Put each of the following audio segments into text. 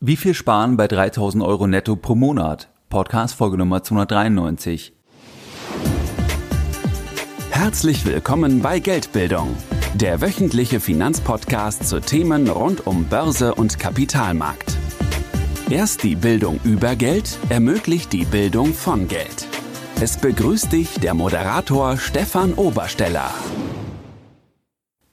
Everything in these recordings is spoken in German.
Wie viel sparen bei 3000 Euro netto pro Monat? Podcast Folge Nummer 293. Herzlich willkommen bei Geldbildung, der wöchentliche Finanzpodcast zu Themen rund um Börse und Kapitalmarkt. Erst die Bildung über Geld ermöglicht die Bildung von Geld. Es begrüßt dich der Moderator Stefan Obersteller.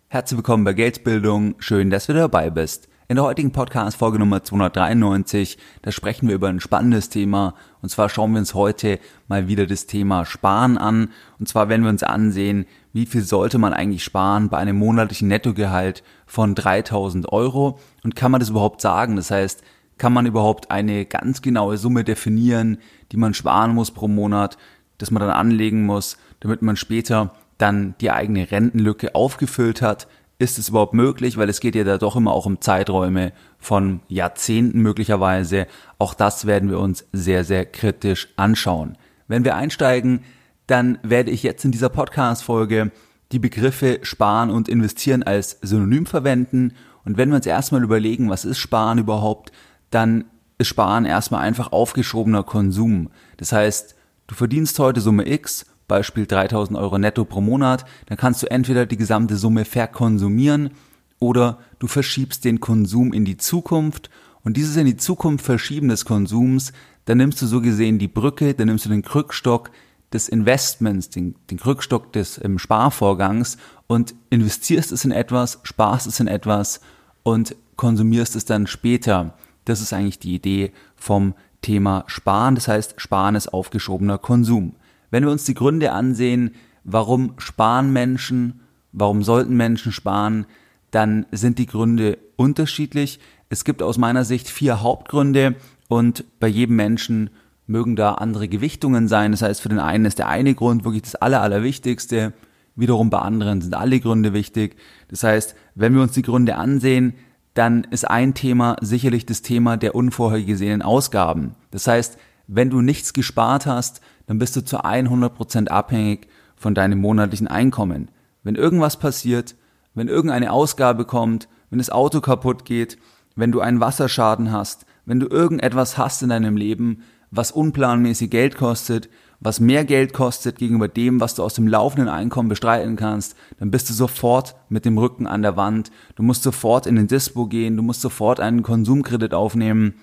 Herzlich willkommen bei Geldbildung. Schön, dass du dabei bist. In der heutigen Podcast-Folge Nummer 293, da sprechen wir über ein spannendes Thema. Und zwar schauen wir uns heute mal wieder das Thema Sparen an. Und zwar werden wir uns ansehen, wie viel sollte man eigentlich sparen bei einem monatlichen Nettogehalt von 3000 Euro? Und kann man das überhaupt sagen? Das heißt, kann man überhaupt eine ganz genaue Summe definieren, die man sparen muss pro Monat, dass man dann anlegen muss, damit man später dann die eigene Rentenlücke aufgefüllt hat? Ist es überhaupt möglich, weil es geht ja da doch immer auch um Zeiträume von Jahrzehnten möglicherweise. Auch das werden wir uns sehr, sehr kritisch anschauen. Wenn wir einsteigen, dann werde ich jetzt in dieser Podcast-Folge die Begriffe Sparen und Investieren als Synonym verwenden. Und wenn wir uns erstmal überlegen, was ist Sparen überhaupt, dann ist Sparen erstmal einfach aufgeschobener Konsum. Das heißt, du verdienst heute Summe X Beispiel 3000 Euro netto pro Monat, dann kannst du entweder die gesamte Summe verkonsumieren oder du verschiebst den Konsum in die Zukunft und dieses in die Zukunft verschieben des Konsums, dann nimmst du so gesehen die Brücke, dann nimmst du den Krückstock des Investments, den, den Krückstock des ähm, Sparvorgangs und investierst es in etwas, sparst es in etwas und konsumierst es dann später. Das ist eigentlich die Idee vom Thema Sparen. Das heißt, Sparen ist aufgeschobener Konsum. Wenn wir uns die Gründe ansehen, warum sparen Menschen, warum sollten Menschen sparen, dann sind die Gründe unterschiedlich. Es gibt aus meiner Sicht vier Hauptgründe und bei jedem Menschen mögen da andere Gewichtungen sein. Das heißt, für den einen ist der eine Grund wirklich das Aller, Allerwichtigste. Wiederum bei anderen sind alle Gründe wichtig. Das heißt, wenn wir uns die Gründe ansehen, dann ist ein Thema sicherlich das Thema der unvorhergesehenen Ausgaben. Das heißt, wenn du nichts gespart hast, dann bist du zu 100% abhängig von deinem monatlichen Einkommen. Wenn irgendwas passiert, wenn irgendeine Ausgabe kommt, wenn das Auto kaputt geht, wenn du einen Wasserschaden hast, wenn du irgendetwas hast in deinem Leben, was unplanmäßig Geld kostet, was mehr Geld kostet gegenüber dem, was du aus dem laufenden Einkommen bestreiten kannst, dann bist du sofort mit dem Rücken an der Wand. Du musst sofort in den Dispo gehen, du musst sofort einen Konsumkredit aufnehmen.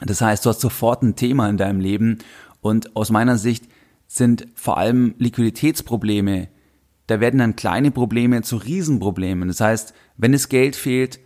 Das heißt, du hast sofort ein Thema in deinem Leben und aus meiner Sicht sind vor allem Liquiditätsprobleme, da werden dann kleine Probleme zu Riesenproblemen. Das heißt, wenn es Geld fehlt,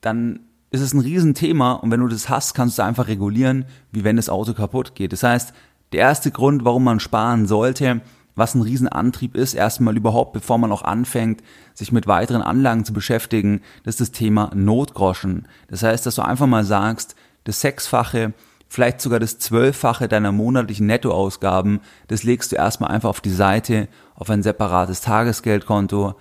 dann ist es ein Riesenthema und wenn du das hast, kannst du einfach regulieren, wie wenn das Auto kaputt geht. Das heißt, der erste Grund, warum man sparen sollte, was ein Riesenantrieb ist, erstmal überhaupt, bevor man auch anfängt, sich mit weiteren Anlagen zu beschäftigen, das ist das Thema Notgroschen. Das heißt, dass du einfach mal sagst, das Sechsfache vielleicht sogar das Zwölffache deiner monatlichen Nettoausgaben, das legst du erstmal einfach auf die Seite, auf ein separates Tagesgeldkonto.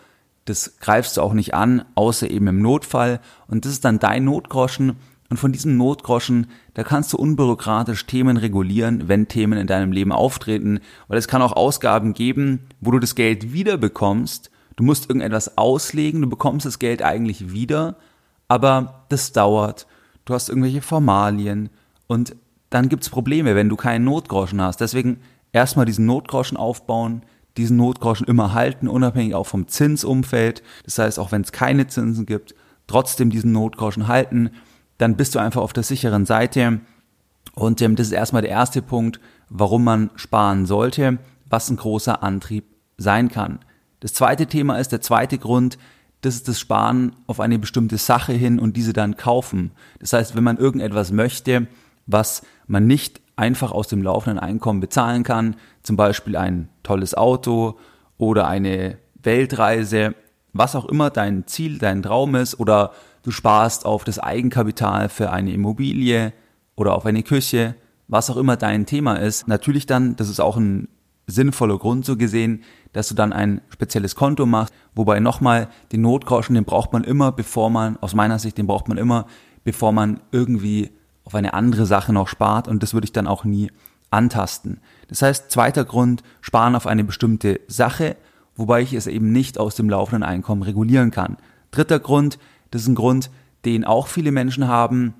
Das greifst du auch nicht an, außer eben im Notfall. Und das ist dann dein Notgroschen. Und von diesem Notgroschen, da kannst du unbürokratisch Themen regulieren, wenn Themen in deinem Leben auftreten. Weil es kann auch Ausgaben geben, wo du das Geld wieder bekommst. Du musst irgendetwas auslegen, du bekommst das Geld eigentlich wieder, aber das dauert. Du hast irgendwelche Formalien, und dann gibt's Probleme, wenn du keinen Notgroschen hast. Deswegen erstmal diesen Notgroschen aufbauen, diesen Notgroschen immer halten, unabhängig auch vom Zinsumfeld. Das heißt, auch wenn es keine Zinsen gibt, trotzdem diesen Notgroschen halten. Dann bist du einfach auf der sicheren Seite. Und ähm, das ist erstmal der erste Punkt, warum man sparen sollte, was ein großer Antrieb sein kann. Das zweite Thema ist, der zweite Grund, das ist das Sparen auf eine bestimmte Sache hin und diese dann kaufen. Das heißt, wenn man irgendetwas möchte, was man nicht einfach aus dem laufenden Einkommen bezahlen kann, zum Beispiel ein tolles Auto oder eine Weltreise, was auch immer dein Ziel, dein Traum ist, oder du sparst auf das Eigenkapital für eine Immobilie oder auf eine Küche, was auch immer dein Thema ist. Natürlich dann, das ist auch ein sinnvoller Grund so gesehen, dass du dann ein spezielles Konto machst, wobei nochmal den Notgroschen, den braucht man immer, bevor man, aus meiner Sicht, den braucht man immer, bevor man irgendwie auf eine andere Sache noch spart und das würde ich dann auch nie antasten. Das heißt, zweiter Grund, sparen auf eine bestimmte Sache, wobei ich es eben nicht aus dem laufenden Einkommen regulieren kann. Dritter Grund, das ist ein Grund, den auch viele Menschen haben,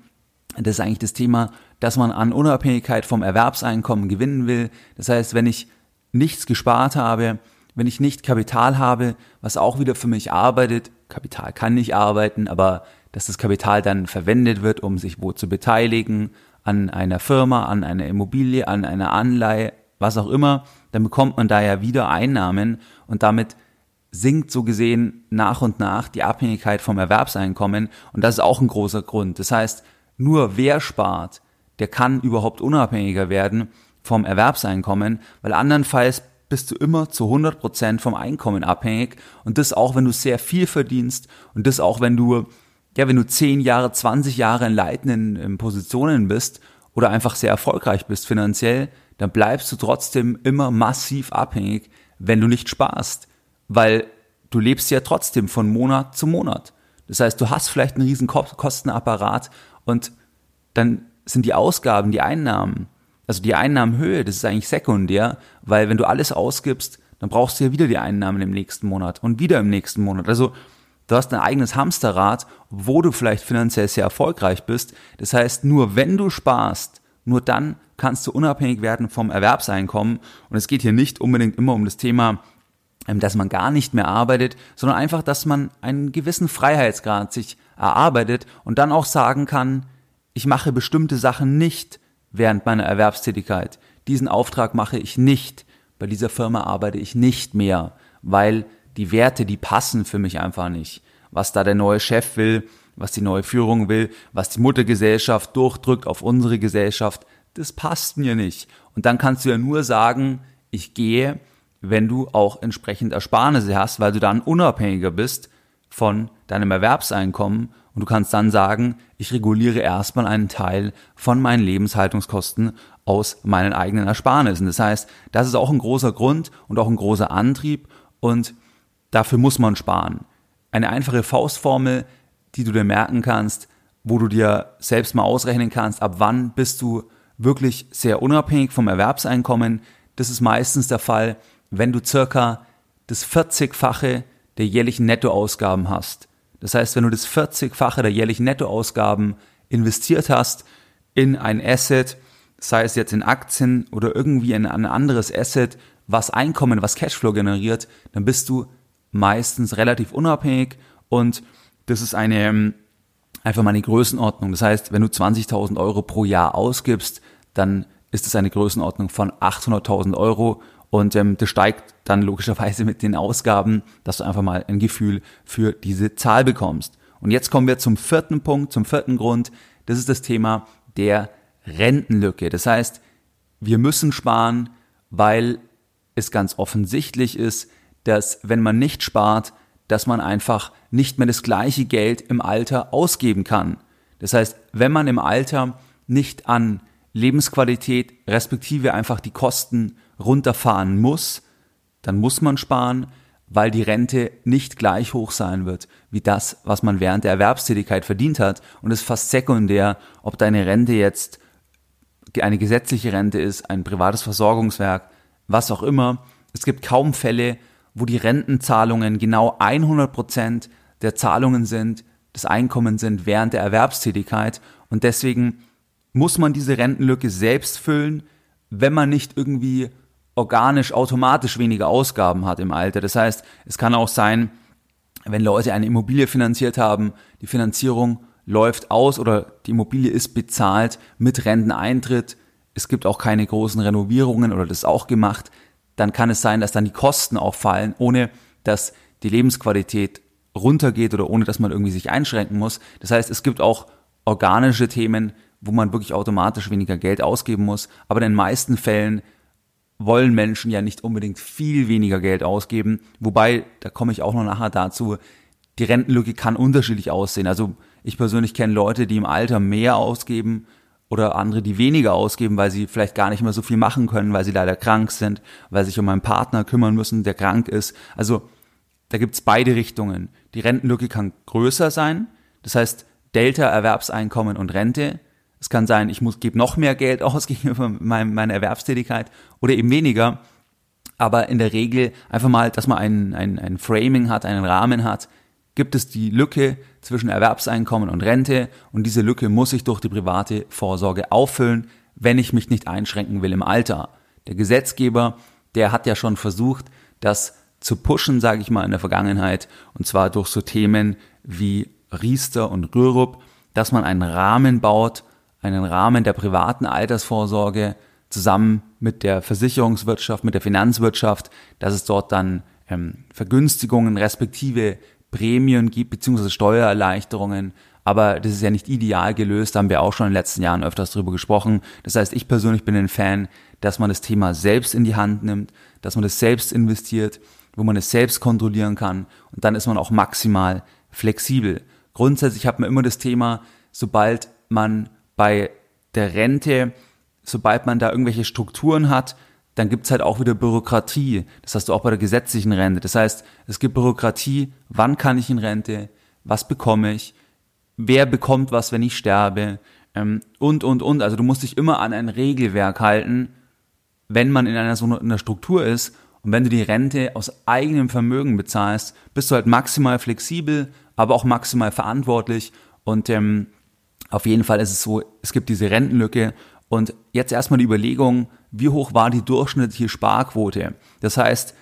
das ist eigentlich das Thema, dass man an Unabhängigkeit vom Erwerbseinkommen gewinnen will. Das heißt, wenn ich nichts gespart habe, wenn ich nicht Kapital habe, was auch wieder für mich arbeitet, Kapital kann nicht arbeiten, aber dass das Kapital dann verwendet wird, um sich wo zu beteiligen, an einer Firma, an einer Immobilie, an einer Anleihe, was auch immer, dann bekommt man da ja wieder Einnahmen und damit sinkt so gesehen nach und nach die Abhängigkeit vom Erwerbseinkommen und das ist auch ein großer Grund. Das heißt, nur wer spart, der kann überhaupt unabhängiger werden vom Erwerbseinkommen, weil andernfalls bist du immer zu 100 Prozent vom Einkommen abhängig und das auch, wenn du sehr viel verdienst und das auch, wenn du, ja, wenn du 10 Jahre, 20 Jahre in leitenden Positionen bist oder einfach sehr erfolgreich bist finanziell, dann bleibst du trotzdem immer massiv abhängig, wenn du nicht sparst, weil du lebst ja trotzdem von Monat zu Monat. Das heißt, du hast vielleicht einen riesen Kostenapparat und dann sind die Ausgaben, die Einnahmen, also die Einnahmenhöhe, das ist eigentlich sekundär, weil wenn du alles ausgibst, dann brauchst du ja wieder die Einnahmen im nächsten Monat und wieder im nächsten Monat. Also du hast ein eigenes Hamsterrad, wo du vielleicht finanziell sehr erfolgreich bist. Das heißt, nur wenn du sparst, nur dann kannst du unabhängig werden vom Erwerbseinkommen. Und es geht hier nicht unbedingt immer um das Thema, ähm, dass man gar nicht mehr arbeitet, sondern einfach, dass man einen gewissen Freiheitsgrad sich erarbeitet und dann auch sagen kann, ich mache bestimmte Sachen nicht während meiner Erwerbstätigkeit. Diesen Auftrag mache ich nicht. Bei dieser Firma arbeite ich nicht mehr, weil die Werte, die passen für mich einfach nicht. Was da der neue Chef will, was die neue Führung will, was die Muttergesellschaft durchdrückt auf unsere Gesellschaft, das passt mir nicht. Und dann kannst du ja nur sagen, ich gehe, wenn du auch entsprechend Ersparnisse hast, weil du dann unabhängiger bist von deinem Erwerbseinkommen und du kannst dann sagen, ich reguliere erstmal einen Teil von meinen Lebenshaltungskosten aus meinen eigenen Ersparnissen. Das heißt, das ist auch ein großer Grund und auch ein großer Antrieb und dafür muss man sparen. Eine einfache Faustformel, die du dir merken kannst, wo du dir selbst mal ausrechnen kannst, ab wann bist du wirklich sehr unabhängig vom Erwerbseinkommen. Das ist meistens der Fall, wenn du circa das 40-fache der jährlichen Nettoausgaben hast. Das heißt, wenn du das 40-fache der jährlichen Nettoausgaben investiert hast in ein Asset, sei es jetzt in Aktien oder irgendwie in ein anderes Asset, was Einkommen, was Cashflow generiert, dann bist du meistens relativ unabhängig und das ist eine ähm, einfach mal eine Größenordnung. Das heißt, wenn du 20.000 Euro pro Jahr ausgibst, dann ist es eine Größenordnung von 800.000 Euro und ähm, das steigt dann logischerweise mit den Ausgaben, dass du einfach mal ein Gefühl für diese Zahl bekommst. Und jetzt kommen wir zum vierten Punkt, zum vierten Grund. Das ist das Thema der Rentenlücke. Das heißt, wir müssen sparen, weil es ganz offensichtlich ist, dass wenn man nicht spart, dass man einfach nicht mehr das gleiche Geld im Alter ausgeben kann. Das heißt, wenn man im Alter nicht an Lebensqualität respektive einfach die Kosten runterfahren muss, dann muss man sparen, weil die Rente nicht gleich hoch sein wird wie das, was man während der Erwerbstätigkeit verdient hat. Und es ist fast sekundär, ob deine Rente jetzt eine gesetzliche Rente ist, ein privates Versorgungswerk, was auch immer. Es gibt kaum Fälle, wo die Rentenzahlungen genau 100 Prozent der Zahlungen sind, des Einkommens sind während der Erwerbstätigkeit. Und deswegen muss man diese Rentenlücke selbst füllen, wenn man nicht irgendwie organisch automatisch weniger Ausgaben hat im Alter. Das heißt, es kann auch sein, wenn Leute eine Immobilie finanziert haben, die Finanzierung läuft aus oder die Immobilie ist bezahlt mit Renteneintritt, es gibt auch keine großen Renovierungen oder das auch gemacht, dann kann es sein, dass dann die Kosten auch fallen, ohne dass die Lebensqualität runtergeht oder ohne dass man irgendwie sich einschränken muss. Das heißt, es gibt auch organische Themen, wo man wirklich automatisch weniger Geld ausgeben muss. Aber in den meisten Fällen wollen Menschen ja nicht unbedingt viel weniger Geld ausgeben. Wobei, da komme ich auch noch nachher dazu, die Rentenlücke kann unterschiedlich aussehen. Also ich persönlich kenne Leute, die im Alter mehr ausgeben oder andere, die weniger ausgeben, weil sie vielleicht gar nicht mehr so viel machen können, weil sie leider krank sind, weil sie sich um einen Partner kümmern müssen, der krank ist. Also da gibt's beide Richtungen. Die Rentenlücke kann größer sein, das heißt Delta Erwerbseinkommen und Rente es kann sein, ich muss gebe noch mehr Geld aus gegenüber meinem, meiner Erwerbstätigkeit oder eben weniger. Aber in der Regel einfach mal, dass man ein, ein, ein Framing hat, einen Rahmen hat, gibt es die Lücke zwischen Erwerbseinkommen und Rente und diese Lücke muss ich durch die private Vorsorge auffüllen, wenn ich mich nicht einschränken will im Alter. Der Gesetzgeber, der hat ja schon versucht, das zu pushen, sage ich mal, in der Vergangenheit, und zwar durch so Themen wie Riester und Rürup, dass man einen Rahmen baut, einen Rahmen der privaten Altersvorsorge zusammen mit der Versicherungswirtschaft, mit der Finanzwirtschaft, dass es dort dann ähm, Vergünstigungen respektive Prämien gibt, beziehungsweise Steuererleichterungen. Aber das ist ja nicht ideal gelöst, da haben wir auch schon in den letzten Jahren öfters drüber gesprochen. Das heißt, ich persönlich bin ein Fan, dass man das Thema selbst in die Hand nimmt, dass man das selbst investiert, wo man es selbst kontrollieren kann und dann ist man auch maximal flexibel. Grundsätzlich hat man immer das Thema, sobald man bei der Rente, sobald man da irgendwelche Strukturen hat, dann gibt's halt auch wieder Bürokratie. Das hast du auch bei der gesetzlichen Rente. Das heißt, es gibt Bürokratie, wann kann ich in Rente, was bekomme ich, wer bekommt was, wenn ich sterbe ähm, und, und, und. Also du musst dich immer an ein Regelwerk halten, wenn man in einer so einer Struktur ist und wenn du die Rente aus eigenem Vermögen bezahlst, bist du halt maximal flexibel, aber auch maximal verantwortlich. Und ähm, auf jeden Fall ist es so, es gibt diese Rentenlücke. Und jetzt erstmal die Überlegung, wie hoch war die durchschnittliche Sparquote? Das heißt,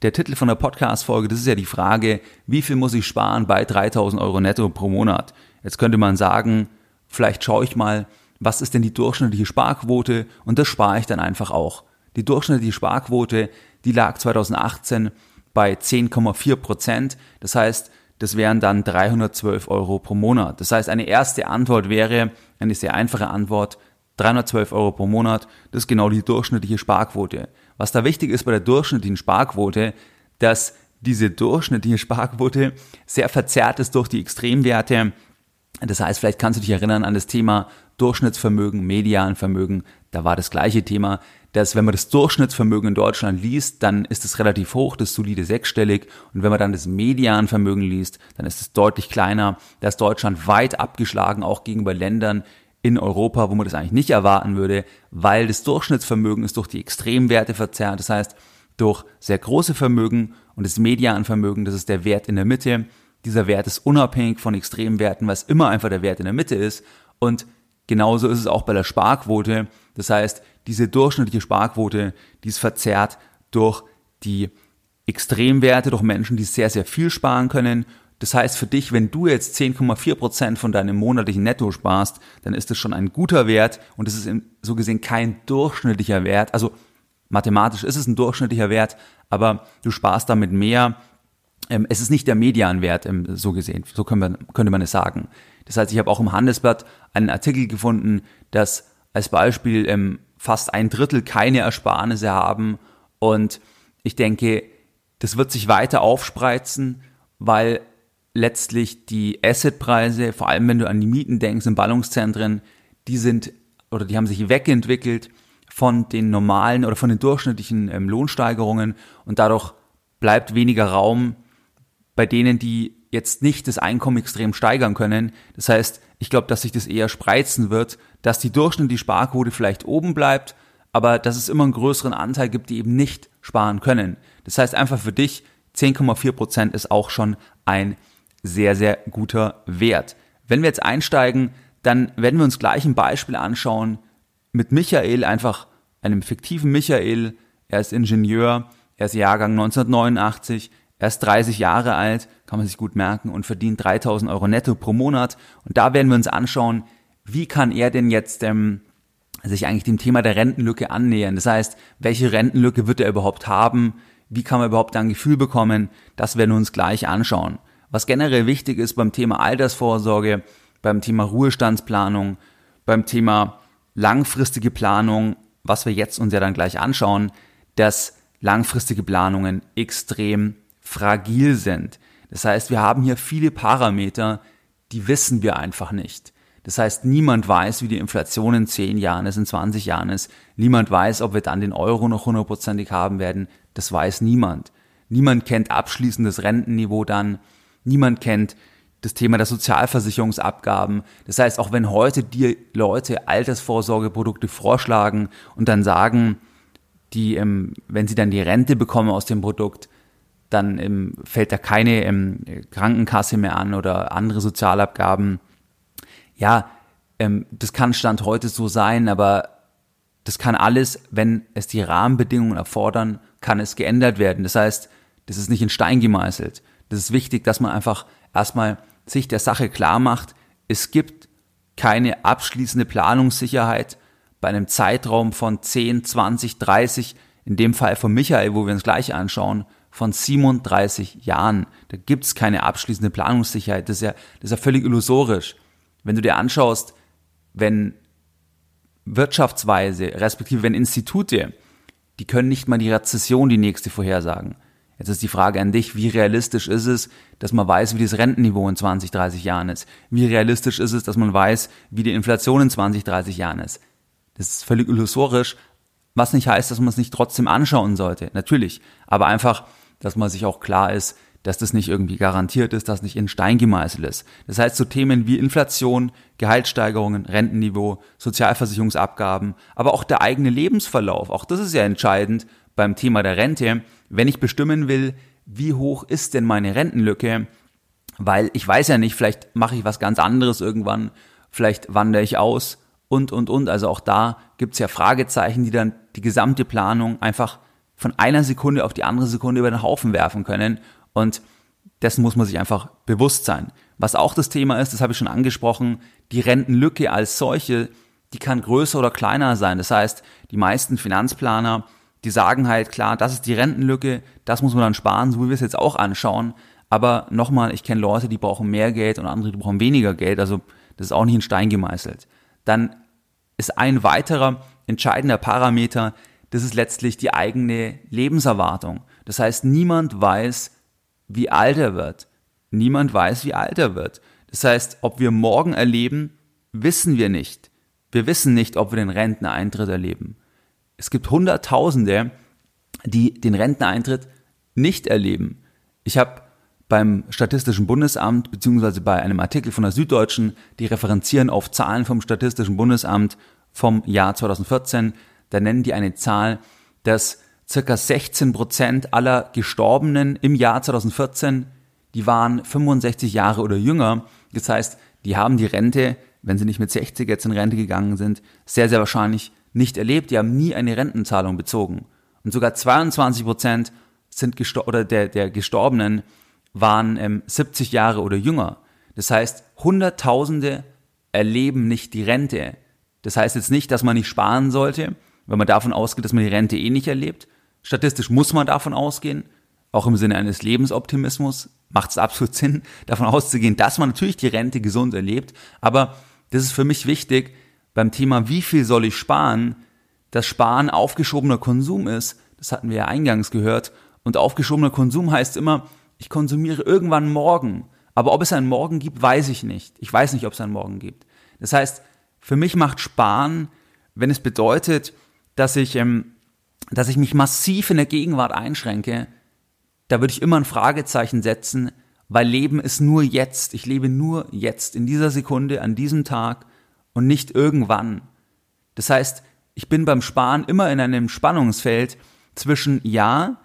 der Titel von der Podcast-Folge, das ist ja die Frage, wie viel muss ich sparen bei 3000 Euro netto pro Monat? Jetzt könnte man sagen, vielleicht schaue ich mal, was ist denn die durchschnittliche Sparquote? Und das spare ich dann einfach auch. Die durchschnittliche Sparquote, die lag 2018 bei 10,4 Prozent. Das heißt, das wären dann 312 Euro pro Monat. Das heißt, eine erste Antwort wäre, eine sehr einfache Antwort, 312 Euro pro Monat, das ist genau die durchschnittliche Sparquote. Was da wichtig ist bei der durchschnittlichen Sparquote, dass diese durchschnittliche Sparquote sehr verzerrt ist durch die Extremwerte. Das heißt, vielleicht kannst du dich erinnern an das Thema Durchschnittsvermögen, Medianvermögen. Da war das gleiche Thema dass wenn man das Durchschnittsvermögen in Deutschland liest, dann ist es relativ hoch, das solide sechsstellig. Und wenn man dann das Medianvermögen liest, dann ist es deutlich kleiner. Da ist Deutschland weit abgeschlagen, auch gegenüber Ländern in Europa, wo man das eigentlich nicht erwarten würde, weil das Durchschnittsvermögen ist durch die Extremwerte verzerrt. Das heißt, durch sehr große Vermögen und das Medianvermögen, das ist der Wert in der Mitte. Dieser Wert ist unabhängig von Extremwerten, es immer einfach der Wert in der Mitte ist. Und genauso ist es auch bei der Sparquote. Das heißt, diese durchschnittliche Sparquote, die ist verzerrt durch die Extremwerte, durch Menschen, die sehr, sehr viel sparen können. Das heißt für dich, wenn du jetzt 10,4 Prozent von deinem monatlichen Netto sparst, dann ist das schon ein guter Wert und es ist so gesehen kein durchschnittlicher Wert. Also mathematisch ist es ein durchschnittlicher Wert, aber du sparst damit mehr. Ähm, es ist nicht der Medianwert, ähm, so gesehen, so könnte man es sagen. Das heißt, ich habe auch im Handelsblatt einen Artikel gefunden, dass als Beispiel ähm, fast ein Drittel keine Ersparnisse haben. Und ich denke, das wird sich weiter aufspreizen, weil letztlich die Assetpreise, vor allem wenn du an die Mieten denkst in Ballungszentren, die sind oder die haben sich wegentwickelt von den normalen oder von den durchschnittlichen ähm, Lohnsteigerungen und dadurch bleibt weniger Raum bei denen, die jetzt nicht das Einkommen extrem steigern können. Das heißt, ich glaube, dass sich das eher spreizen wird, dass die durchschnittliche Sparquote vielleicht oben bleibt, aber dass es immer einen größeren Anteil gibt, die eben nicht sparen können. Das heißt einfach für dich, 10,4 Prozent ist auch schon ein sehr, sehr guter Wert. Wenn wir jetzt einsteigen, dann werden wir uns gleich ein Beispiel anschauen mit Michael, einfach einem fiktiven Michael. Er ist Ingenieur, er ist Jahrgang 1989, er ist 30 Jahre alt, kann man sich gut merken, und verdient 3000 Euro netto pro Monat. Und da werden wir uns anschauen, wie kann er denn jetzt ähm, sich eigentlich dem Thema der Rentenlücke annähern? Das heißt, welche Rentenlücke wird er überhaupt haben? Wie kann man überhaupt ein Gefühl bekommen? Das werden wir uns gleich anschauen. Was generell wichtig ist beim Thema Altersvorsorge, beim Thema Ruhestandsplanung, beim Thema langfristige Planung, was wir jetzt uns ja dann gleich anschauen, dass langfristige Planungen extrem fragil sind. Das heißt, wir haben hier viele Parameter, die wissen wir einfach nicht. Das heißt, niemand weiß, wie die Inflation in 10 Jahren ist, in 20 Jahren ist. Niemand weiß, ob wir dann den Euro noch hundertprozentig haben werden. Das weiß niemand. Niemand kennt abschließendes Rentenniveau dann. Niemand kennt das Thema der Sozialversicherungsabgaben. Das heißt, auch wenn heute dir Leute Altersvorsorgeprodukte vorschlagen und dann sagen, die, ähm, wenn sie dann die Rente bekommen aus dem Produkt, dann ähm, fällt da keine ähm, Krankenkasse mehr an oder andere Sozialabgaben. Ja, das kann Stand heute so sein, aber das kann alles, wenn es die Rahmenbedingungen erfordern, kann es geändert werden. Das heißt, das ist nicht in Stein gemeißelt. Das ist wichtig, dass man einfach erstmal sich der Sache klar macht, es gibt keine abschließende Planungssicherheit bei einem Zeitraum von 10, 20, 30, in dem Fall von Michael, wo wir uns gleich anschauen, von 37 Jahren. Da gibt es keine abschließende Planungssicherheit. Das ist, ja, das ist ja völlig illusorisch. Wenn du dir anschaust, wenn Wirtschaftsweise, respektive wenn Institute, die können nicht mal die Rezession, die nächste vorhersagen. Jetzt ist die Frage an dich, wie realistisch ist es, dass man weiß, wie das Rentenniveau in 20, 30 Jahren ist? Wie realistisch ist es, dass man weiß, wie die Inflation in 20, 30 Jahren ist? Das ist völlig illusorisch, was nicht heißt, dass man es nicht trotzdem anschauen sollte. Natürlich. Aber einfach, dass man sich auch klar ist, dass das nicht irgendwie garantiert ist, dass nicht in Stein gemeißelt ist. Das heißt, so Themen wie Inflation, Gehaltssteigerungen, Rentenniveau, Sozialversicherungsabgaben, aber auch der eigene Lebensverlauf, auch das ist ja entscheidend beim Thema der Rente, wenn ich bestimmen will, wie hoch ist denn meine Rentenlücke, weil ich weiß ja nicht, vielleicht mache ich was ganz anderes irgendwann, vielleicht wandere ich aus und, und, und. Also auch da gibt's ja Fragezeichen, die dann die gesamte Planung einfach von einer Sekunde auf die andere Sekunde über den Haufen werfen können. Und dessen muss man sich einfach bewusst sein. Was auch das Thema ist, das habe ich schon angesprochen, die Rentenlücke als solche, die kann größer oder kleiner sein. Das heißt, die meisten Finanzplaner, die sagen halt klar, das ist die Rentenlücke, das muss man dann sparen, so wie wir es jetzt auch anschauen. Aber nochmal, ich kenne Leute, die brauchen mehr Geld und andere, die brauchen weniger Geld. Also das ist auch nicht in Stein gemeißelt. Dann ist ein weiterer entscheidender Parameter, das ist letztlich die eigene Lebenserwartung. Das heißt, niemand weiß, wie alt er wird. Niemand weiß, wie alt er wird. Das heißt, ob wir morgen erleben, wissen wir nicht. Wir wissen nicht, ob wir den Renteneintritt erleben. Es gibt Hunderttausende, die den Renteneintritt nicht erleben. Ich habe beim Statistischen Bundesamt beziehungsweise bei einem Artikel von der Süddeutschen, die referenzieren auf Zahlen vom Statistischen Bundesamt vom Jahr 2014, da nennen die eine Zahl, dass circa 16 Prozent aller Gestorbenen im Jahr 2014, die waren 65 Jahre oder jünger. Das heißt, die haben die Rente, wenn sie nicht mit 60 jetzt in Rente gegangen sind, sehr, sehr wahrscheinlich nicht erlebt. Die haben nie eine Rentenzahlung bezogen. Und sogar 22 Prozent sind oder der, der Gestorbenen waren ähm, 70 Jahre oder jünger. Das heißt, Hunderttausende erleben nicht die Rente. Das heißt jetzt nicht, dass man nicht sparen sollte, wenn man davon ausgeht, dass man die Rente eh nicht erlebt, Statistisch muss man davon ausgehen, auch im Sinne eines Lebensoptimismus macht es absolut Sinn, davon auszugehen, dass man natürlich die Rente gesund erlebt. Aber das ist für mich wichtig beim Thema, wie viel soll ich sparen, dass Sparen aufgeschobener Konsum ist. Das hatten wir ja eingangs gehört. Und aufgeschobener Konsum heißt immer, ich konsumiere irgendwann morgen. Aber ob es einen Morgen gibt, weiß ich nicht. Ich weiß nicht, ob es einen Morgen gibt. Das heißt, für mich macht Sparen, wenn es bedeutet, dass ich ähm, dass ich mich massiv in der Gegenwart einschränke, da würde ich immer ein Fragezeichen setzen, weil Leben ist nur jetzt. Ich lebe nur jetzt, in dieser Sekunde, an diesem Tag und nicht irgendwann. Das heißt, ich bin beim Sparen immer in einem Spannungsfeld zwischen ja,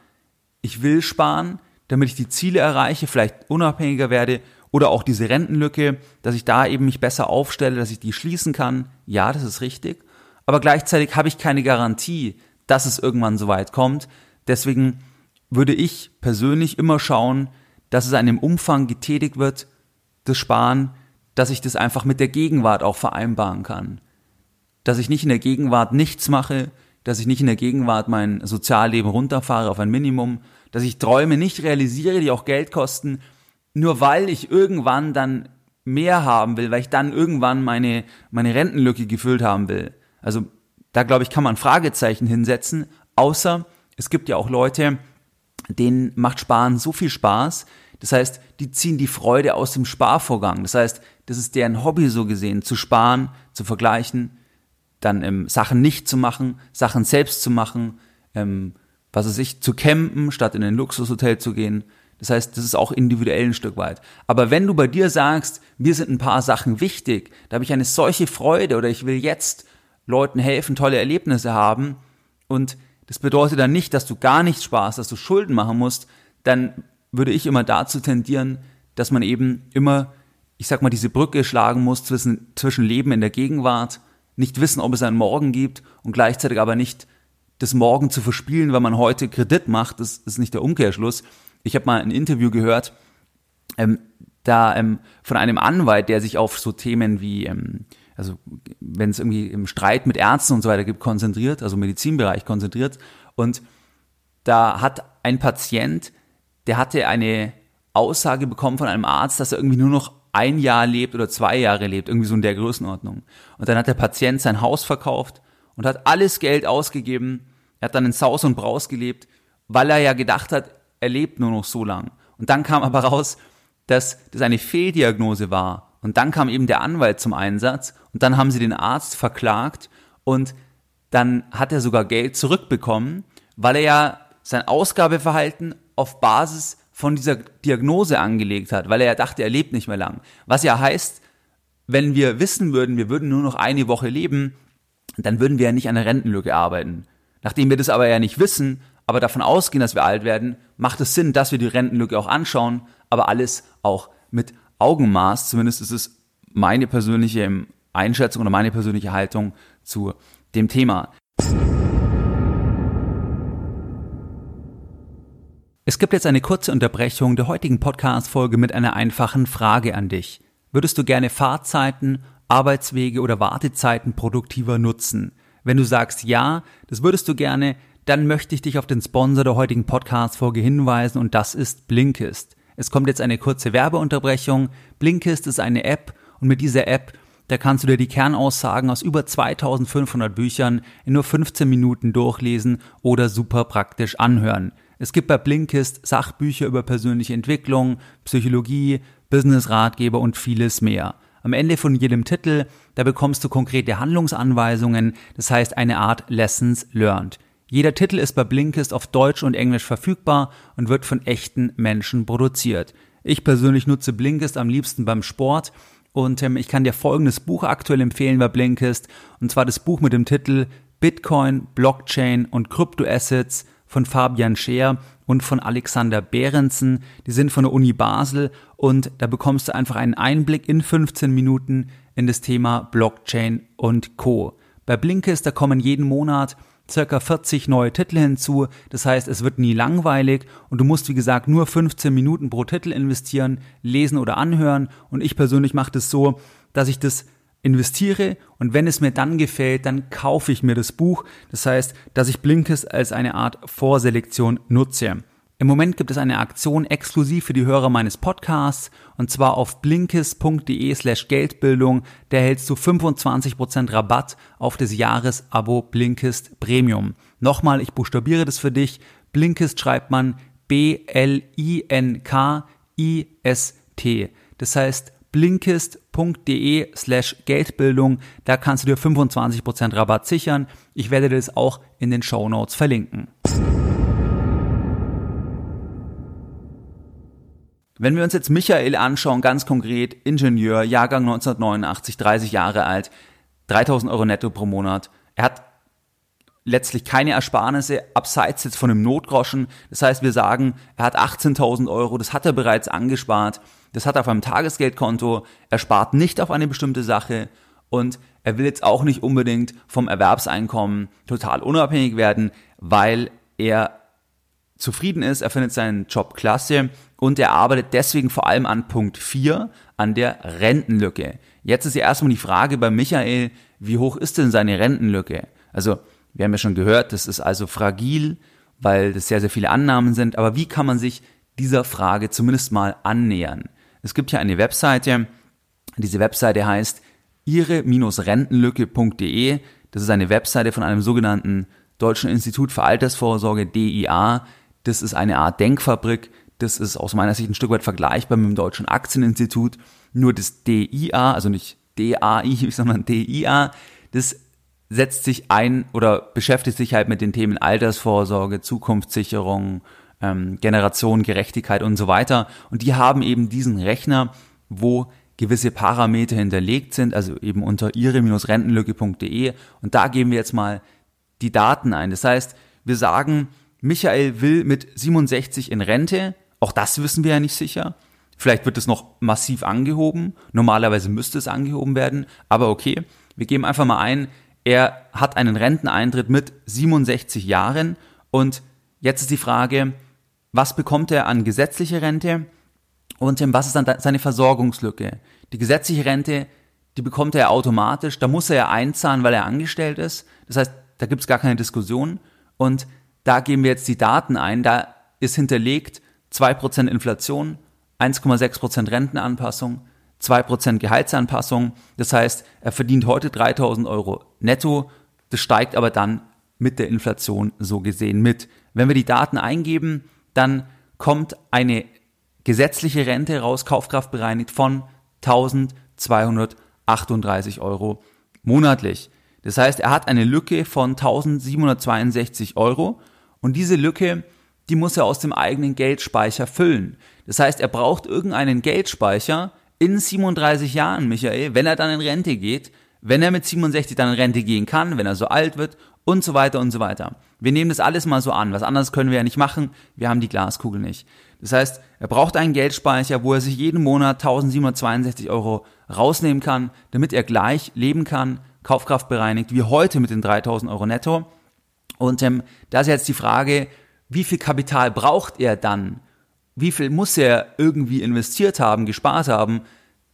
ich will sparen, damit ich die Ziele erreiche, vielleicht unabhängiger werde oder auch diese Rentenlücke, dass ich da eben mich besser aufstelle, dass ich die schließen kann. Ja, das ist richtig. Aber gleichzeitig habe ich keine Garantie, dass es irgendwann so weit kommt. Deswegen würde ich persönlich immer schauen, dass es einem Umfang getätigt wird, das Sparen, dass ich das einfach mit der Gegenwart auch vereinbaren kann. Dass ich nicht in der Gegenwart nichts mache, dass ich nicht in der Gegenwart mein Sozialleben runterfahre auf ein Minimum, dass ich Träume nicht realisiere, die auch Geld kosten, nur weil ich irgendwann dann mehr haben will, weil ich dann irgendwann meine, meine Rentenlücke gefüllt haben will. Also da glaube ich, kann man Fragezeichen hinsetzen, außer es gibt ja auch Leute, denen macht Sparen so viel Spaß. Das heißt, die ziehen die Freude aus dem Sparvorgang. Das heißt, das ist deren Hobby so gesehen, zu sparen, zu vergleichen, dann ähm, Sachen nicht zu machen, Sachen selbst zu machen, ähm, was weiß ich, zu campen, statt in ein Luxushotel zu gehen. Das heißt, das ist auch individuell ein Stück weit. Aber wenn du bei dir sagst, mir sind ein paar Sachen wichtig, da habe ich eine solche Freude oder ich will jetzt Leuten helfen, tolle Erlebnisse haben. Und das bedeutet dann nicht, dass du gar nichts sparst, dass du Schulden machen musst. dann würde ich immer dazu tendieren, dass man eben immer, ich sag mal, diese Brücke schlagen muss zwischen, zwischen Leben in der Gegenwart, nicht wissen, ob es einen Morgen gibt und gleichzeitig aber nicht das Morgen zu verspielen, weil man heute Kredit macht, das ist nicht der Umkehrschluss. Ich habe mal ein Interview gehört, ähm, da ähm, von einem Anwalt, der sich auf so Themen wie, ähm, also wenn es irgendwie im Streit mit Ärzten und so weiter gibt, konzentriert, also Medizinbereich konzentriert. Und da hat ein Patient, der hatte eine Aussage bekommen von einem Arzt, dass er irgendwie nur noch ein Jahr lebt oder zwei Jahre lebt, irgendwie so in der Größenordnung. Und dann hat der Patient sein Haus verkauft und hat alles Geld ausgegeben. Er hat dann in Saus und Braus gelebt, weil er ja gedacht hat, er lebt nur noch so lang. Und dann kam aber raus, dass das eine Fehldiagnose war. Und dann kam eben der Anwalt zum Einsatz und dann haben sie den Arzt verklagt und dann hat er sogar Geld zurückbekommen, weil er ja sein Ausgabeverhalten auf Basis von dieser Diagnose angelegt hat, weil er ja dachte, er lebt nicht mehr lang. Was ja heißt, wenn wir wissen würden, wir würden nur noch eine Woche leben, dann würden wir ja nicht an der Rentenlücke arbeiten. Nachdem wir das aber ja nicht wissen, aber davon ausgehen, dass wir alt werden, macht es Sinn, dass wir die Rentenlücke auch anschauen, aber alles auch mit Augenmaß. Zumindest ist es meine persönliche Einschätzung oder meine persönliche Haltung zu dem Thema. Es gibt jetzt eine kurze Unterbrechung der heutigen Podcast-Folge mit einer einfachen Frage an dich. Würdest du gerne Fahrzeiten, Arbeitswege oder Wartezeiten produktiver nutzen? Wenn du sagst ja, das würdest du gerne, dann möchte ich dich auf den Sponsor der heutigen Podcast-Folge hinweisen und das ist Blinkist. Es kommt jetzt eine kurze Werbeunterbrechung. Blinkist ist eine App und mit dieser App da kannst du dir die Kernaussagen aus über 2500 Büchern in nur 15 Minuten durchlesen oder super praktisch anhören. Es gibt bei Blinkist Sachbücher über persönliche Entwicklung, Psychologie, Business-Ratgeber und vieles mehr. Am Ende von jedem Titel, da bekommst du konkrete Handlungsanweisungen, das heißt eine Art Lessons Learned. Jeder Titel ist bei Blinkist auf Deutsch und Englisch verfügbar und wird von echten Menschen produziert. Ich persönlich nutze Blinkist am liebsten beim Sport und ähm, ich kann dir folgendes Buch aktuell empfehlen bei Blinkist und zwar das Buch mit dem Titel Bitcoin, Blockchain und Kryptoassets von Fabian Scheer und von Alexander Behrensen. Die sind von der Uni Basel und da bekommst du einfach einen Einblick in 15 Minuten in das Thema Blockchain und Co. Bei Blinkist, da kommen jeden Monat circa 40 neue Titel hinzu. Das heißt, es wird nie langweilig und du musst, wie gesagt, nur 15 Minuten pro Titel investieren, lesen oder anhören. Und ich persönlich mache das so, dass ich das investiere und wenn es mir dann gefällt, dann kaufe ich mir das Buch. Das heißt, dass ich Blinkist als eine Art Vorselektion nutze. Im Moment gibt es eine Aktion exklusiv für die Hörer meines Podcasts und zwar auf blinkist.de slash Geldbildung. Da erhältst du 25% Rabatt auf das Jahresabo Blinkist Premium. Nochmal, ich buchstabiere das für dich. Blinkist schreibt man B-L-I-N-K-I-S-T. Das heißt blinkist.de slash Geldbildung. Da kannst du dir 25% Rabatt sichern. Ich werde das auch in den Show Notes verlinken. Wenn wir uns jetzt Michael anschauen, ganz konkret, Ingenieur, Jahrgang 1989, 30 Jahre alt, 3000 Euro netto pro Monat. Er hat letztlich keine Ersparnisse abseits jetzt von einem Notgroschen. Das heißt, wir sagen, er hat 18.000 Euro, das hat er bereits angespart, das hat er auf einem Tagesgeldkonto, er spart nicht auf eine bestimmte Sache und er will jetzt auch nicht unbedingt vom Erwerbseinkommen total unabhängig werden, weil er zufrieden ist, er findet seinen Job klasse und er arbeitet deswegen vor allem an Punkt 4, an der Rentenlücke. Jetzt ist ja erstmal die Frage bei Michael, wie hoch ist denn seine Rentenlücke? Also, wir haben ja schon gehört, das ist also fragil, weil das sehr, sehr viele Annahmen sind, aber wie kann man sich dieser Frage zumindest mal annähern? Es gibt ja eine Webseite, diese Webseite heißt ihre-rentenlücke.de. Das ist eine Webseite von einem sogenannten Deutschen Institut für Altersvorsorge, DIA. Das ist eine Art Denkfabrik. Das ist aus meiner Sicht ein Stück weit vergleichbar mit dem Deutschen Aktieninstitut. Nur das DIA, also nicht DAI, sondern DIA, das setzt sich ein oder beschäftigt sich halt mit den Themen Altersvorsorge, Zukunftssicherung, ähm, Generationengerechtigkeit und so weiter. Und die haben eben diesen Rechner, wo gewisse Parameter hinterlegt sind, also eben unter ihre-rentenlücke.de. Und da geben wir jetzt mal die Daten ein. Das heißt, wir sagen, Michael will mit 67 in Rente. Auch das wissen wir ja nicht sicher. Vielleicht wird es noch massiv angehoben. Normalerweise müsste es angehoben werden. Aber okay, wir geben einfach mal ein, er hat einen Renteneintritt mit 67 Jahren. Und jetzt ist die Frage, was bekommt er an gesetzliche Rente? Und was ist dann seine Versorgungslücke? Die gesetzliche Rente, die bekommt er automatisch. Da muss er ja einzahlen, weil er angestellt ist. Das heißt, da gibt es gar keine Diskussion. Und da geben wir jetzt die Daten ein. Da ist hinterlegt 2% Inflation, 1,6% Rentenanpassung, 2% Gehaltsanpassung. Das heißt, er verdient heute 3000 Euro netto. Das steigt aber dann mit der Inflation so gesehen mit. Wenn wir die Daten eingeben, dann kommt eine gesetzliche Rente raus, kaufkraftbereinigt von 1238 Euro monatlich. Das heißt, er hat eine Lücke von 1762 Euro und diese Lücke, die muss er aus dem eigenen Geldspeicher füllen. Das heißt, er braucht irgendeinen Geldspeicher in 37 Jahren, Michael, wenn er dann in Rente geht, wenn er mit 67 dann in Rente gehen kann, wenn er so alt wird und so weiter und so weiter. Wir nehmen das alles mal so an. Was anderes können wir ja nicht machen. Wir haben die Glaskugel nicht. Das heißt, er braucht einen Geldspeicher, wo er sich jeden Monat 1762 Euro rausnehmen kann, damit er gleich leben kann, Kaufkraft bereinigt, wie heute mit den 3000 Euro netto. Und ähm, da ist jetzt die Frage, wie viel Kapital braucht er dann? Wie viel muss er irgendwie investiert haben, gespart haben,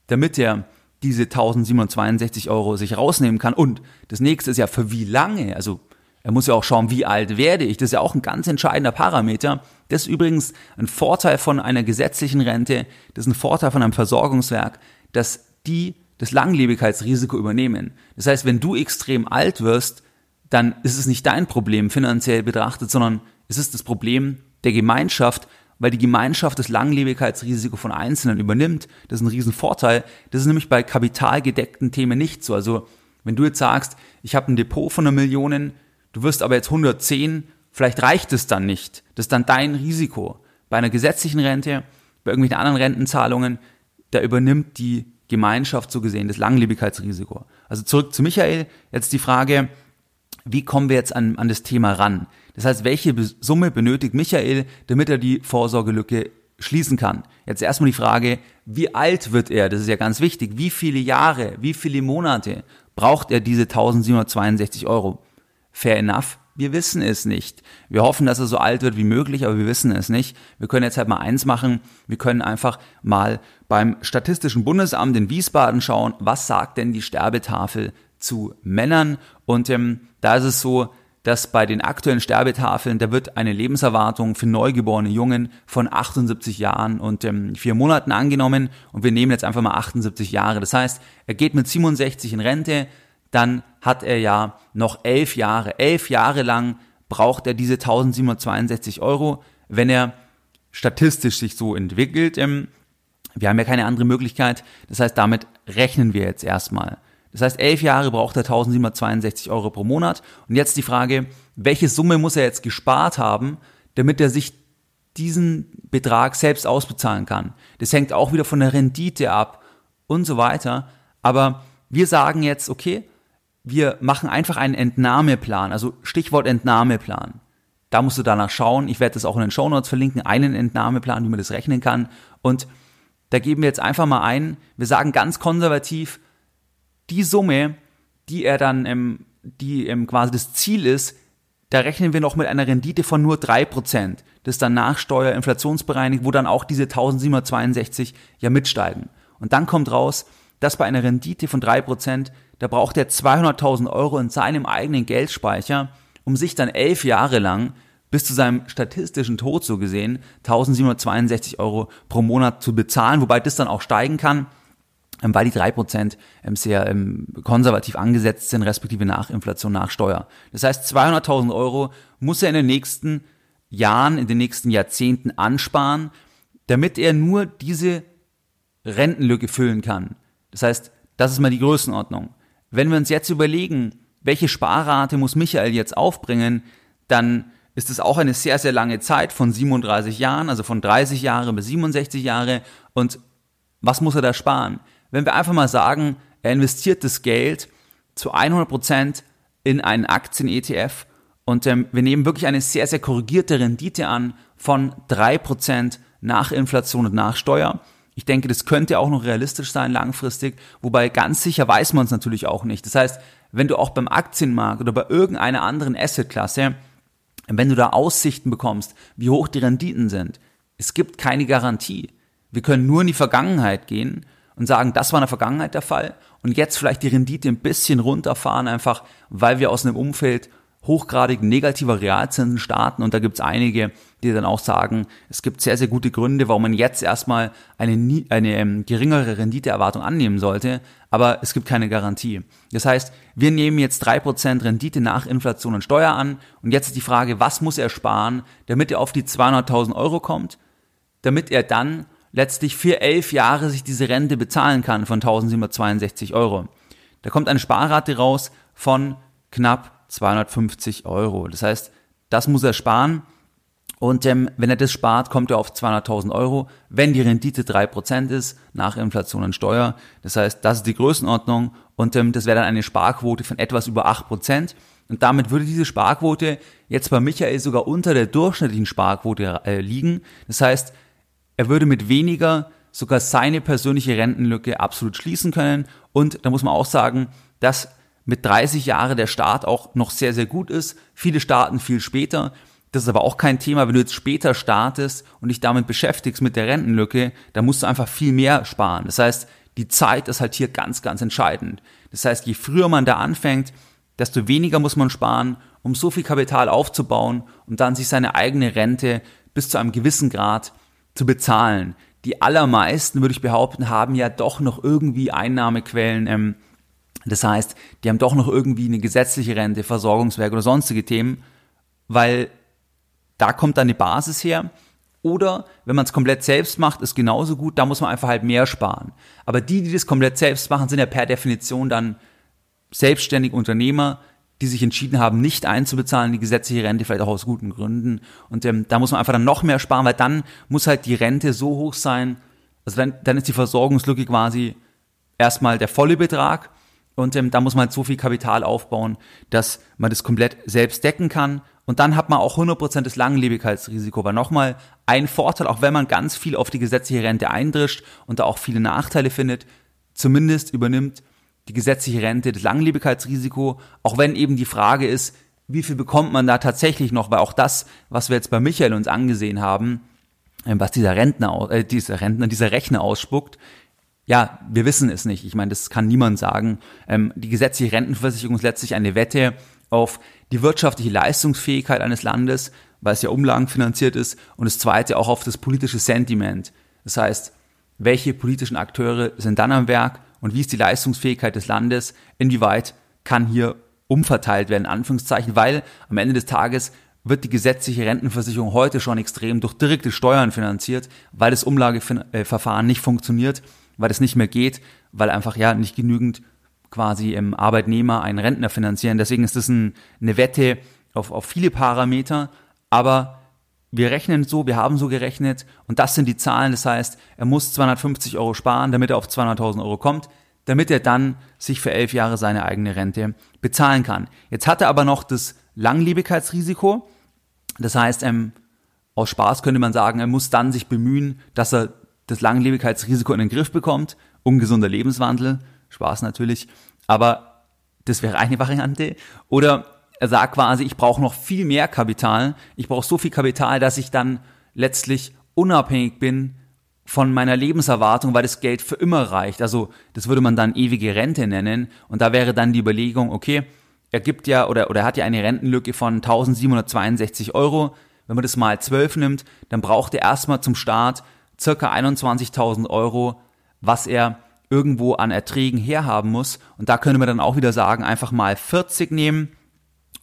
damit er diese 1762 Euro sich rausnehmen kann? Und das nächste ist ja, für wie lange? Also er muss ja auch schauen, wie alt werde ich. Das ist ja auch ein ganz entscheidender Parameter. Das ist übrigens ein Vorteil von einer gesetzlichen Rente. Das ist ein Vorteil von einem Versorgungswerk, dass die das Langlebigkeitsrisiko übernehmen. Das heißt, wenn du extrem alt wirst, dann ist es nicht dein Problem finanziell betrachtet, sondern es ist das Problem der Gemeinschaft, weil die Gemeinschaft das Langlebigkeitsrisiko von Einzelnen übernimmt. Das ist ein Riesenvorteil. Das ist nämlich bei kapitalgedeckten Themen nicht so. Also wenn du jetzt sagst, ich habe ein Depot von einer Million, Du wirst aber jetzt 110, vielleicht reicht es dann nicht. Das ist dann dein Risiko. Bei einer gesetzlichen Rente, bei irgendwelchen anderen Rentenzahlungen, da übernimmt die Gemeinschaft so gesehen das Langlebigkeitsrisiko. Also zurück zu Michael. Jetzt die Frage, wie kommen wir jetzt an, an das Thema ran? Das heißt, welche Summe benötigt Michael, damit er die Vorsorgelücke schließen kann? Jetzt erstmal die Frage, wie alt wird er? Das ist ja ganz wichtig. Wie viele Jahre, wie viele Monate braucht er diese 1762 Euro? Fair enough. Wir wissen es nicht. Wir hoffen, dass er so alt wird wie möglich, aber wir wissen es nicht. Wir können jetzt halt mal eins machen. Wir können einfach mal beim Statistischen Bundesamt in Wiesbaden schauen, was sagt denn die Sterbetafel zu Männern? Und ähm, da ist es so, dass bei den aktuellen Sterbetafeln, da wird eine Lebenserwartung für neugeborene Jungen von 78 Jahren und ähm, vier Monaten angenommen und wir nehmen jetzt einfach mal 78 Jahre. Das heißt, er geht mit 67 in Rente, dann hat er ja noch elf Jahre. Elf Jahre lang braucht er diese 1762 Euro, wenn er statistisch sich so entwickelt. Ähm, wir haben ja keine andere Möglichkeit. Das heißt, damit rechnen wir jetzt erstmal. Das heißt, elf Jahre braucht er 1762 Euro pro Monat. Und jetzt die Frage, welche Summe muss er jetzt gespart haben, damit er sich diesen Betrag selbst ausbezahlen kann? Das hängt auch wieder von der Rendite ab und so weiter. Aber wir sagen jetzt, okay, wir machen einfach einen Entnahmeplan, also Stichwort Entnahmeplan. Da musst du danach schauen. Ich werde das auch in den Show Notes verlinken, einen Entnahmeplan, wie man das rechnen kann. Und da geben wir jetzt einfach mal ein, wir sagen ganz konservativ, die Summe, die er dann, ähm, die ähm, quasi das Ziel ist, da rechnen wir noch mit einer Rendite von nur drei Prozent. Das ist dann nach Steuer inflationsbereinigt, wo dann auch diese 1762 ja mitsteigen. Und dann kommt raus, dass bei einer Rendite von drei Prozent da braucht er 200.000 Euro in seinem eigenen Geldspeicher, um sich dann elf Jahre lang bis zu seinem statistischen Tod so gesehen 1762 Euro pro Monat zu bezahlen, wobei das dann auch steigen kann, ähm, weil die drei Prozent ähm, sehr ähm, konservativ angesetzt sind, respektive nach Inflation, nach Steuer. Das heißt, 200.000 Euro muss er in den nächsten Jahren, in den nächsten Jahrzehnten ansparen, damit er nur diese Rentenlücke füllen kann. Das heißt, das ist mal die Größenordnung. Wenn wir uns jetzt überlegen, welche Sparrate muss Michael jetzt aufbringen, dann ist es auch eine sehr, sehr lange Zeit von 37 Jahren, also von 30 Jahre bis 67 Jahre. Und was muss er da sparen? Wenn wir einfach mal sagen, er investiert das Geld zu 100 Prozent in einen Aktien-ETF Und ähm, wir nehmen wirklich eine sehr, sehr korrigierte Rendite an von drei Prozent nach Inflation und nach Steuer. Ich denke, das könnte auch noch realistisch sein langfristig, wobei ganz sicher weiß man es natürlich auch nicht. Das heißt, wenn du auch beim Aktienmarkt oder bei irgendeiner anderen Assetklasse, wenn du da Aussichten bekommst, wie hoch die Renditen sind, es gibt keine Garantie. Wir können nur in die Vergangenheit gehen und sagen, das war in der Vergangenheit der Fall und jetzt vielleicht die Rendite ein bisschen runterfahren, einfach weil wir aus einem Umfeld hochgradig negativer Realzinsen starten und da gibt es einige, die dann auch sagen, es gibt sehr, sehr gute Gründe, warum man jetzt erstmal eine, eine ähm, geringere Renditeerwartung annehmen sollte, aber es gibt keine Garantie. Das heißt, wir nehmen jetzt drei Prozent Rendite nach Inflation und Steuer an und jetzt ist die Frage, was muss er sparen, damit er auf die 200.000 Euro kommt, damit er dann letztlich für elf Jahre sich diese Rente bezahlen kann von 1762 Euro. Da kommt eine Sparrate raus von knapp 250 Euro. Das heißt, das muss er sparen. Und ähm, wenn er das spart, kommt er auf 200.000 Euro, wenn die Rendite 3% ist, nach Inflation und Steuer. Das heißt, das ist die Größenordnung und ähm, das wäre dann eine Sparquote von etwas über 8%. Und damit würde diese Sparquote jetzt bei Michael sogar unter der durchschnittlichen Sparquote äh, liegen. Das heißt, er würde mit weniger sogar seine persönliche Rentenlücke absolut schließen können. Und da muss man auch sagen, dass mit 30 Jahren der Start auch noch sehr, sehr gut ist. Viele starten viel später. Das ist aber auch kein Thema. Wenn du jetzt später startest und dich damit beschäftigst mit der Rentenlücke, dann musst du einfach viel mehr sparen. Das heißt, die Zeit ist halt hier ganz, ganz entscheidend. Das heißt, je früher man da anfängt, desto weniger muss man sparen, um so viel Kapital aufzubauen und dann sich seine eigene Rente bis zu einem gewissen Grad zu bezahlen. Die allermeisten, würde ich behaupten, haben ja doch noch irgendwie Einnahmequellen ähm, das heißt, die haben doch noch irgendwie eine gesetzliche Rente, Versorgungswerk oder sonstige Themen, weil da kommt dann eine Basis her. Oder wenn man es komplett selbst macht, ist genauso gut, da muss man einfach halt mehr sparen. Aber die, die das komplett selbst machen, sind ja per Definition dann selbstständige Unternehmer, die sich entschieden haben, nicht einzubezahlen, die gesetzliche Rente, vielleicht auch aus guten Gründen. Und ähm, da muss man einfach dann noch mehr sparen, weil dann muss halt die Rente so hoch sein, also dann, dann ist die Versorgungslücke quasi erstmal der volle Betrag und ähm, da muss man halt so viel Kapital aufbauen, dass man das komplett selbst decken kann. Und dann hat man auch 100% das Langlebigkeitsrisiko. Weil nochmal ein Vorteil, auch wenn man ganz viel auf die gesetzliche Rente eindrischt und da auch viele Nachteile findet, zumindest übernimmt die gesetzliche Rente das Langlebigkeitsrisiko, auch wenn eben die Frage ist, wie viel bekommt man da tatsächlich noch, weil auch das, was wir jetzt bei Michael uns angesehen haben, ähm, was dieser Rentner, äh, dieser Rentner, dieser Rechner ausspuckt, ja, wir wissen es nicht. Ich meine, das kann niemand sagen. Ähm, die gesetzliche Rentenversicherung ist letztlich eine Wette auf die wirtschaftliche Leistungsfähigkeit eines Landes, weil es ja umlagenfinanziert ist, und das zweite auch auf das politische Sentiment. Das heißt, welche politischen Akteure sind dann am Werk und wie ist die Leistungsfähigkeit des Landes? Inwieweit kann hier umverteilt werden, Anführungszeichen, weil am Ende des Tages wird die gesetzliche Rentenversicherung heute schon extrem durch direkte Steuern finanziert, weil das Umlageverfahren nicht funktioniert weil es nicht mehr geht, weil einfach ja nicht genügend quasi im Arbeitnehmer einen Rentner finanzieren. Deswegen ist das ein, eine Wette auf, auf viele Parameter, aber wir rechnen so, wir haben so gerechnet und das sind die Zahlen. Das heißt, er muss 250 Euro sparen, damit er auf 200.000 Euro kommt, damit er dann sich für elf Jahre seine eigene Rente bezahlen kann. Jetzt hat er aber noch das Langlebigkeitsrisiko. Das heißt, ähm, aus Spaß könnte man sagen, er muss dann sich bemühen, dass er das Langlebigkeitsrisiko in den Griff bekommt, ungesunder Lebenswandel, Spaß natürlich, aber das wäre eine Variante. Oder er sagt quasi, ich brauche noch viel mehr Kapital, ich brauche so viel Kapital, dass ich dann letztlich unabhängig bin von meiner Lebenserwartung, weil das Geld für immer reicht. Also das würde man dann ewige Rente nennen. Und da wäre dann die Überlegung, okay, er gibt ja oder, oder er hat ja eine Rentenlücke von 1762 Euro. Wenn man das mal 12 nimmt, dann braucht er erstmal zum Start circa 21.000 Euro, was er irgendwo an Erträgen herhaben muss. Und da könnte man dann auch wieder sagen, einfach mal 40 nehmen.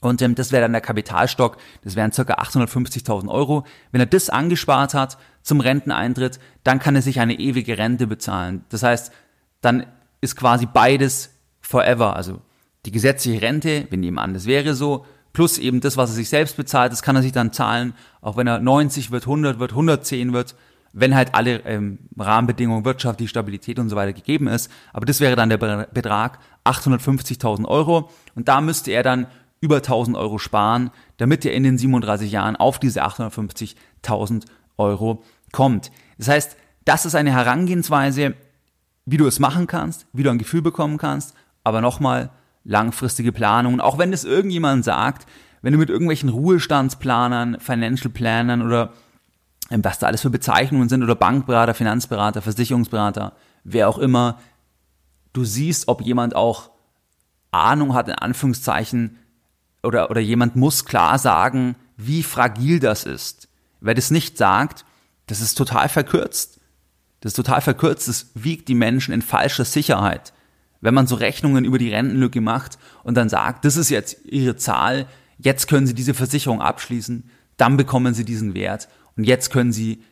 Und ähm, das wäre dann der Kapitalstock, das wären circa 850.000 Euro. Wenn er das angespart hat zum Renteneintritt, dann kann er sich eine ewige Rente bezahlen. Das heißt, dann ist quasi beides forever. Also die gesetzliche Rente, wir nehmen an, das wäre so, plus eben das, was er sich selbst bezahlt, das kann er sich dann zahlen, auch wenn er 90 wird, 100 wird, 110 wird, wenn halt alle ähm, Rahmenbedingungen, Wirtschaft, die Stabilität und so weiter gegeben ist. Aber das wäre dann der Betrag 850.000 Euro. Und da müsste er dann über 1000 Euro sparen, damit ihr in den 37 Jahren auf diese 850.000 Euro kommt. Das heißt, das ist eine Herangehensweise, wie du es machen kannst, wie du ein Gefühl bekommen kannst, aber nochmal langfristige Planung. auch wenn es irgendjemand sagt, wenn du mit irgendwelchen Ruhestandsplanern, Financial Plannern oder was da alles für Bezeichnungen sind oder Bankberater, Finanzberater, Versicherungsberater, wer auch immer, du siehst, ob jemand auch Ahnung hat, in Anführungszeichen, oder, oder jemand muss klar sagen, wie fragil das ist. Wer das nicht sagt, das ist total verkürzt. Das ist total verkürzt, das wiegt die Menschen in falscher Sicherheit. Wenn man so Rechnungen über die Rentenlücke macht und dann sagt, das ist jetzt ihre Zahl, jetzt können sie diese Versicherung abschließen, dann bekommen sie diesen Wert und jetzt können sie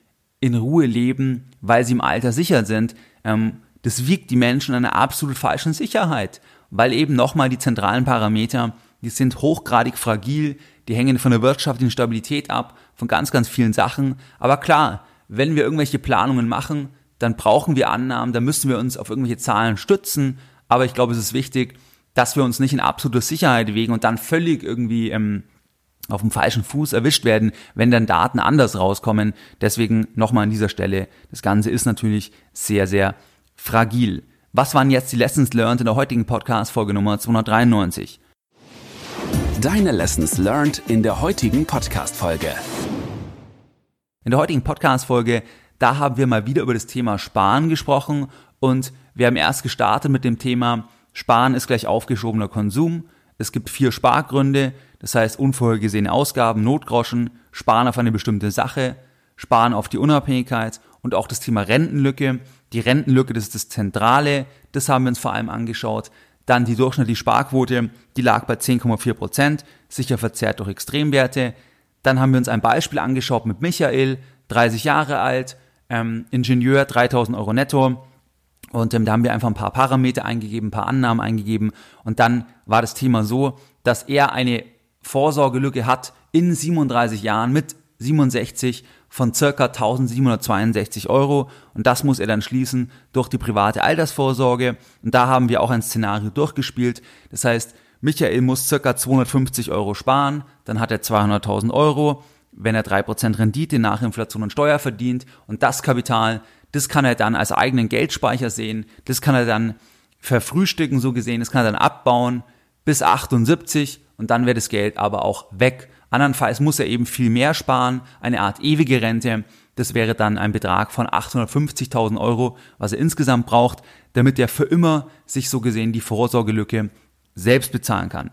in Ruhe leben, weil sie im Alter sicher sind. Ähm, das wiegt die Menschen in einer absolut falschen Sicherheit, weil eben nochmal die zentralen Parameter, die sind hochgradig fragil, die hängen von der wirtschaftlichen Stabilität ab, von ganz, ganz vielen Sachen. Aber klar, wenn wir irgendwelche Planungen machen, dann brauchen wir Annahmen, da müssen wir uns auf irgendwelche Zahlen stützen. Aber ich glaube, es ist wichtig, dass wir uns nicht in absoluter Sicherheit wegen und dann völlig irgendwie ähm, auf dem falschen Fuß erwischt werden, wenn dann Daten anders rauskommen. Deswegen nochmal an dieser Stelle, das Ganze ist natürlich sehr, sehr fragil. Was waren jetzt die Lessons learned in der heutigen Podcast-Folge Nummer 293? Deine Lessons learned in der heutigen Podcast-Folge. In der heutigen Podcast-Folge, da haben wir mal wieder über das Thema Sparen gesprochen und wir haben erst gestartet mit dem Thema Sparen ist gleich aufgeschobener Konsum. Es gibt vier Spargründe, das heißt unvorhergesehene Ausgaben, Notgroschen, Sparen auf eine bestimmte Sache, Sparen auf die Unabhängigkeit und auch das Thema Rentenlücke. Die Rentenlücke, das ist das Zentrale, das haben wir uns vor allem angeschaut. Dann die durchschnittliche Sparquote, die lag bei 10,4 Prozent, sicher verzerrt durch Extremwerte. Dann haben wir uns ein Beispiel angeschaut mit Michael, 30 Jahre alt, ähm, Ingenieur, 3000 Euro netto. Und ähm, da haben wir einfach ein paar Parameter eingegeben, ein paar Annahmen eingegeben. Und dann war das Thema so, dass er eine Vorsorgelücke hat in 37 Jahren mit 67 von circa 1762 Euro. Und das muss er dann schließen durch die private Altersvorsorge. Und da haben wir auch ein Szenario durchgespielt. Das heißt, Michael muss circa 250 Euro sparen, dann hat er 200.000 Euro, wenn er 3% Rendite nach Inflation und Steuer verdient und das Kapital, das kann er dann als eigenen Geldspeicher sehen, das kann er dann verfrühstücken so gesehen, das kann er dann abbauen bis 78 und dann wäre das Geld aber auch weg. Andernfalls muss er eben viel mehr sparen, eine Art ewige Rente. Das wäre dann ein Betrag von 850.000 Euro, was er insgesamt braucht, damit er für immer sich so gesehen die Vorsorgelücke selbst bezahlen kann.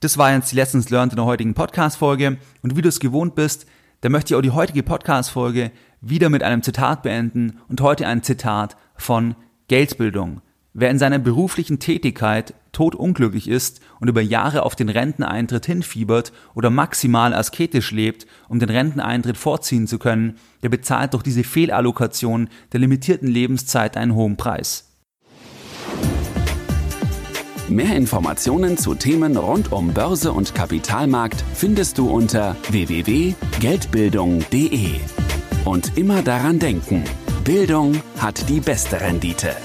Das war jetzt die Lessons Learned in der heutigen Podcast-Folge. Und wie du es gewohnt bist, dann möchte ich auch die heutige Podcast-Folge wieder mit einem Zitat beenden und heute ein Zitat von Geldbildung. Wer in seiner beruflichen Tätigkeit todunglücklich ist und über Jahre auf den Renteneintritt hinfiebert oder maximal asketisch lebt, um den Renteneintritt vorziehen zu können, der bezahlt durch diese Fehlallokation der limitierten Lebenszeit einen hohen Preis. Mehr Informationen zu Themen rund um Börse und Kapitalmarkt findest du unter www.geldbildung.de. Und immer daran denken, Bildung hat die beste Rendite.